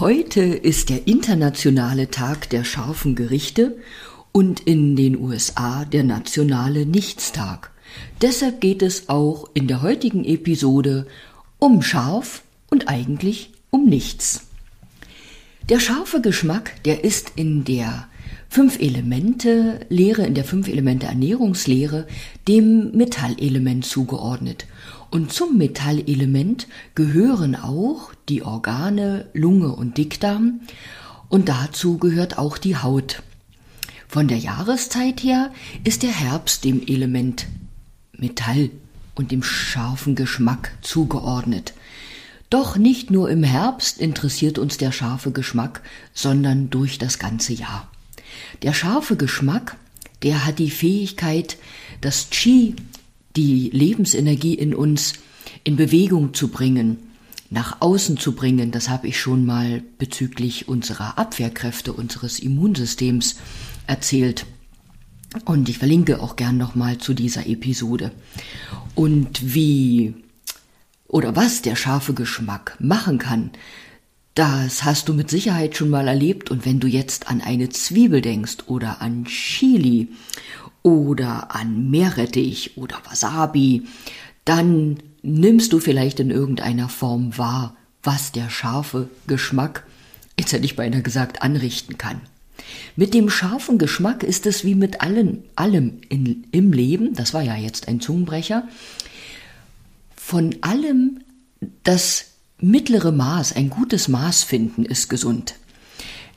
Heute ist der internationale Tag der scharfen Gerichte und in den USA der nationale Nichtstag. Deshalb geht es auch in der heutigen Episode um scharf und eigentlich um nichts. Der scharfe Geschmack, der ist in der Fünf-Elemente-Lehre, in der Fünf-Elemente-Ernährungslehre dem Metallelement zugeordnet. Und zum Metallelement gehören auch die Organe Lunge und Dickdarm und dazu gehört auch die Haut. Von der Jahreszeit her ist der Herbst dem Element Metall und dem scharfen Geschmack zugeordnet. Doch nicht nur im Herbst interessiert uns der scharfe Geschmack, sondern durch das ganze Jahr. Der scharfe Geschmack, der hat die Fähigkeit, das Qi, die Lebensenergie in uns, in Bewegung zu bringen, nach außen zu bringen. Das habe ich schon mal bezüglich unserer Abwehrkräfte, unseres Immunsystems erzählt. Und ich verlinke auch gern nochmal zu dieser Episode. Und wie oder was der scharfe Geschmack machen kann, das hast du mit Sicherheit schon mal erlebt und wenn du jetzt an eine Zwiebel denkst oder an Chili oder an Meerrettich oder Wasabi, dann nimmst du vielleicht in irgendeiner Form wahr, was der scharfe Geschmack, jetzt hätte ich beinahe gesagt, anrichten kann. Mit dem scharfen Geschmack ist es wie mit allen, allem in, im Leben, das war ja jetzt ein Zungenbrecher, von allem das mittlere Maß, ein gutes Maß finden, ist gesund.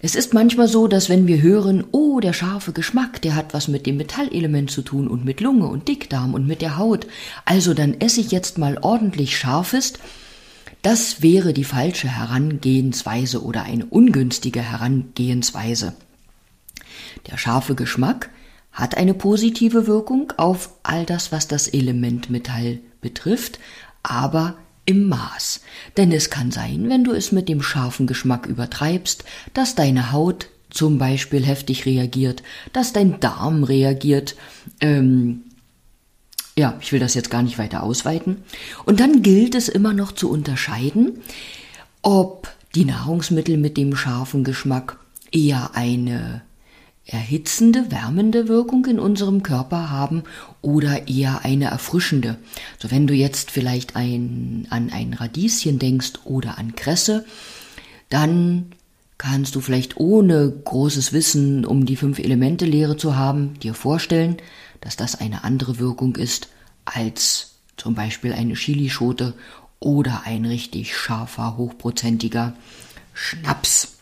Es ist manchmal so, dass wenn wir hören, oh, der scharfe Geschmack, der hat was mit dem Metallelement zu tun und mit Lunge und Dickdarm und mit der Haut, also dann esse ich jetzt mal ordentlich scharfes, das wäre die falsche Herangehensweise oder eine ungünstige Herangehensweise. Der scharfe Geschmack hat eine positive Wirkung auf all das, was das Element Metall betrifft, aber im Maß. Denn es kann sein, wenn du es mit dem scharfen Geschmack übertreibst, dass deine Haut zum Beispiel heftig reagiert, dass dein Darm reagiert. Ähm, ja, ich will das jetzt gar nicht weiter ausweiten. Und dann gilt es immer noch zu unterscheiden, ob die Nahrungsmittel mit dem scharfen Geschmack eher eine erhitzende, wärmende Wirkung in unserem Körper haben oder eher eine erfrischende. So wenn du jetzt vielleicht ein, an ein Radieschen denkst oder an Kresse, dann kannst du vielleicht ohne großes Wissen um die fünf Elemente Lehre zu haben, dir vorstellen, dass das eine andere Wirkung ist als zum Beispiel eine Chilischote oder ein richtig scharfer, hochprozentiger Schnaps.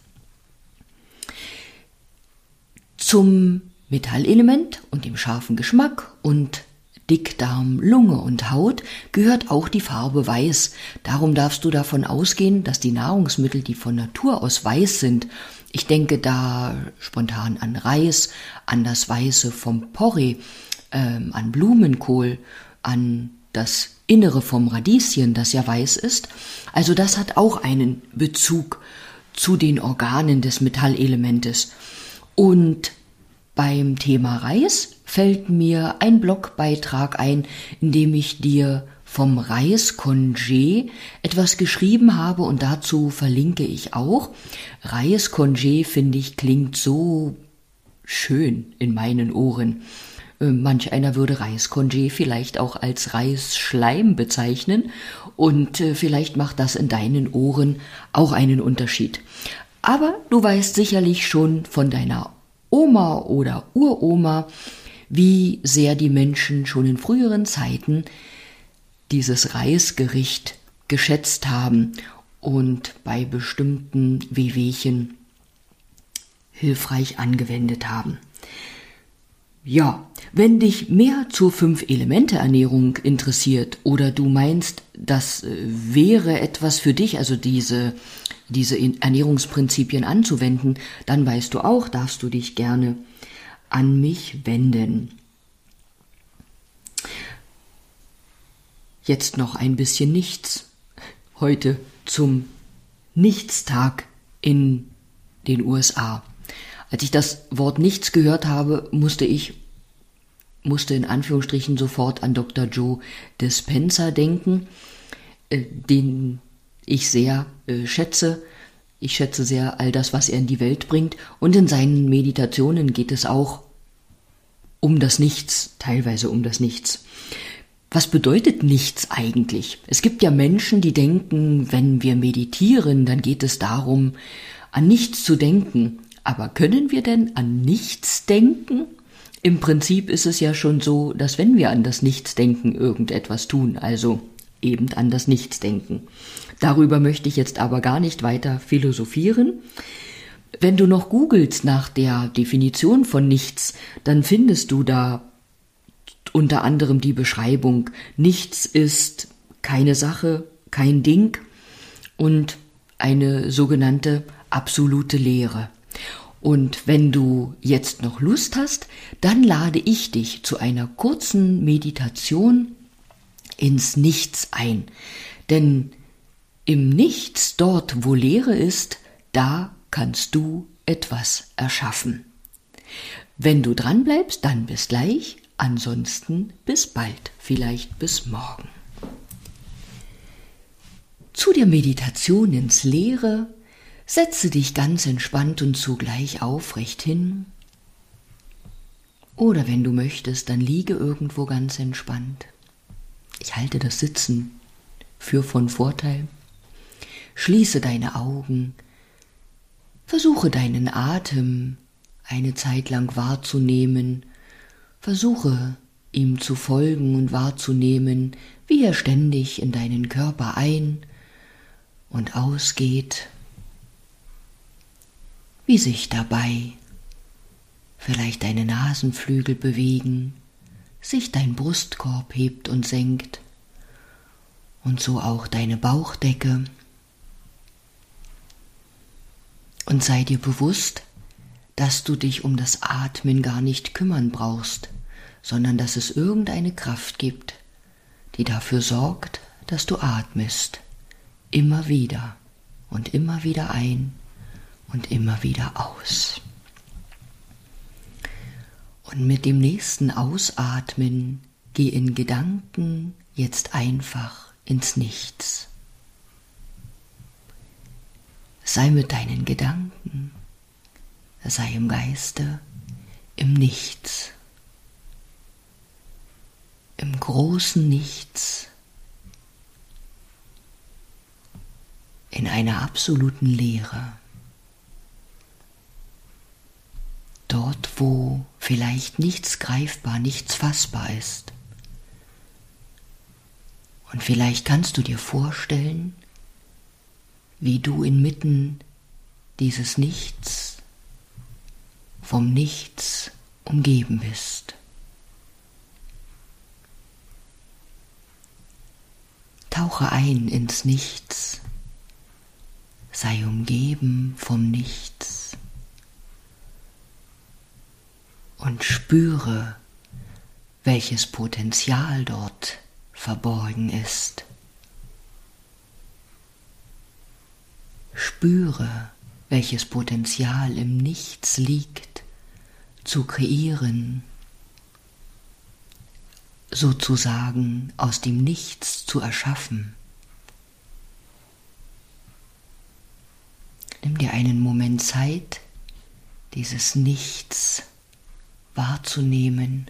Zum Metallelement und dem scharfen Geschmack und Dickdarm, Lunge und Haut gehört auch die Farbe Weiß. Darum darfst du davon ausgehen, dass die Nahrungsmittel, die von Natur aus weiß sind, ich denke da spontan an Reis, an das Weiße vom Porree, ähm, an Blumenkohl, an das Innere vom Radieschen, das ja weiß ist. Also das hat auch einen Bezug zu den Organen des Metallelementes. Und beim Thema Reis fällt mir ein Blogbeitrag ein, in dem ich dir vom Reiscongé etwas geschrieben habe und dazu verlinke ich auch. Reiscongé finde ich klingt so schön in meinen Ohren. Äh, manch einer würde Reiscongé vielleicht auch als Reisschleim bezeichnen und äh, vielleicht macht das in deinen Ohren auch einen Unterschied. Aber du weißt sicherlich schon von deiner Oma oder Uroma, wie sehr die Menschen schon in früheren Zeiten dieses Reisgericht geschätzt haben und bei bestimmten Wehwehchen hilfreich angewendet haben. Ja, wenn dich mehr zur Fünf-Elemente-Ernährung interessiert oder du meinst, das äh, wäre etwas für dich, also diese diese Ernährungsprinzipien anzuwenden, dann weißt du auch, darfst du dich gerne an mich wenden. Jetzt noch ein bisschen nichts. Heute zum Nichtstag in den USA. Als ich das Wort nichts gehört habe, musste ich, musste in Anführungsstrichen sofort an Dr. Joe Dispenza denken, äh, den ich sehr äh, schätze, Ich schätze sehr all das, was er in die Welt bringt, und in seinen Meditationen geht es auch um das Nichts, teilweise um das Nichts. Was bedeutet nichts eigentlich? Es gibt ja Menschen, die denken, wenn wir meditieren, dann geht es darum, an nichts zu denken. Aber können wir denn an nichts denken? Im Prinzip ist es ja schon so, dass wenn wir an das Nichtsdenken irgendetwas tun, also eben an das Nichtsdenken. Darüber möchte ich jetzt aber gar nicht weiter philosophieren. Wenn du noch googelst nach der Definition von nichts, dann findest du da unter anderem die Beschreibung, nichts ist keine Sache, kein Ding und eine sogenannte absolute Lehre. Und wenn du jetzt noch Lust hast, dann lade ich dich zu einer kurzen Meditation ins Nichts ein. Denn im Nichts, dort wo Leere ist, da kannst du etwas erschaffen. Wenn du dran bleibst, dann bis gleich. Ansonsten bis bald, vielleicht bis morgen. Zu der Meditation ins Leere setze dich ganz entspannt und zugleich aufrecht hin. Oder wenn du möchtest, dann liege irgendwo ganz entspannt. Ich halte das Sitzen für von Vorteil. Schließe deine Augen, versuche deinen Atem eine Zeit lang wahrzunehmen Versuche ihm zu folgen und wahrzunehmen, wie er ständig in deinen Körper ein und ausgeht, wie sich dabei. Vielleicht deine Nasenflügel bewegen, sich dein Brustkorb hebt und senkt und so auch deine Bauchdecke. Und sei dir bewusst, dass du dich um das Atmen gar nicht kümmern brauchst, sondern dass es irgendeine Kraft gibt, die dafür sorgt, dass du atmest, immer wieder und immer wieder ein und immer wieder aus. Und mit dem nächsten Ausatmen geh in Gedanken jetzt einfach ins Nichts. Sei mit deinen Gedanken sei im Geiste, im Nichts, im großen Nichts, in einer absoluten Leere. Dort, wo vielleicht nichts greifbar, nichts fassbar ist. Und vielleicht kannst du dir vorstellen, wie du inmitten dieses Nichts vom Nichts umgeben bist. Tauche ein ins Nichts, sei umgeben vom Nichts und spüre, welches Potenzial dort verborgen ist. Spüre, welches Potenzial im Nichts liegt zu kreieren, sozusagen aus dem Nichts zu erschaffen. Nimm dir einen Moment Zeit, dieses Nichts wahrzunehmen,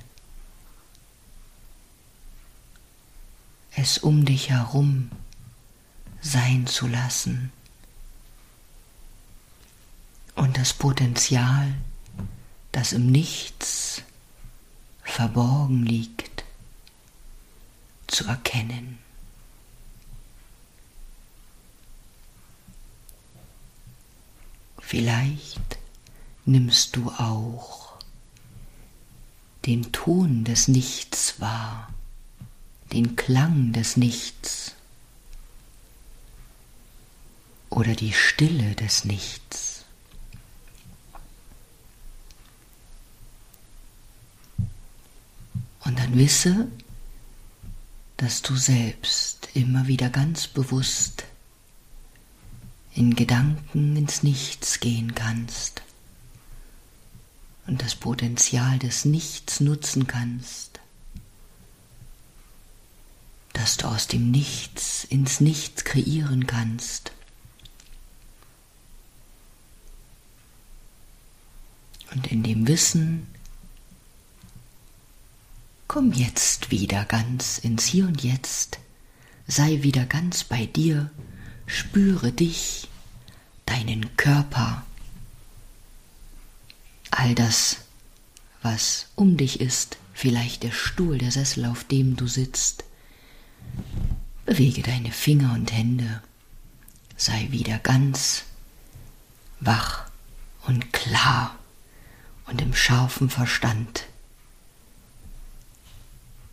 es um dich herum sein zu lassen und das Potenzial das im Nichts verborgen liegt, zu erkennen. Vielleicht nimmst du auch den Ton des Nichts wahr, den Klang des Nichts oder die Stille des Nichts. Und dann wisse, dass du selbst immer wieder ganz bewusst in Gedanken ins Nichts gehen kannst und das Potenzial des Nichts nutzen kannst, dass du aus dem Nichts ins Nichts kreieren kannst. Und in dem Wissen, komm jetzt wieder ganz ins Hier und Jetzt, sei wieder ganz bei dir, spüre dich, deinen Körper all das, was um dich ist, vielleicht der Stuhl, der Sessel, auf dem du sitzt. Bewege deine Finger und Hände, sei wieder ganz wach und klar und im scharfen Verstand.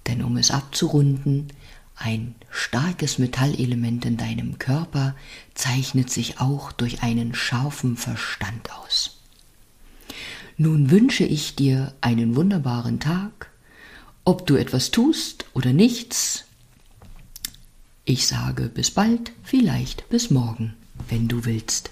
Denn um es abzurunden, ein starkes Metallelement in deinem Körper zeichnet sich auch durch einen scharfen Verstand aus. Nun wünsche ich dir einen wunderbaren Tag, ob du etwas tust oder nichts. Ich sage bis bald, vielleicht bis morgen, wenn du willst.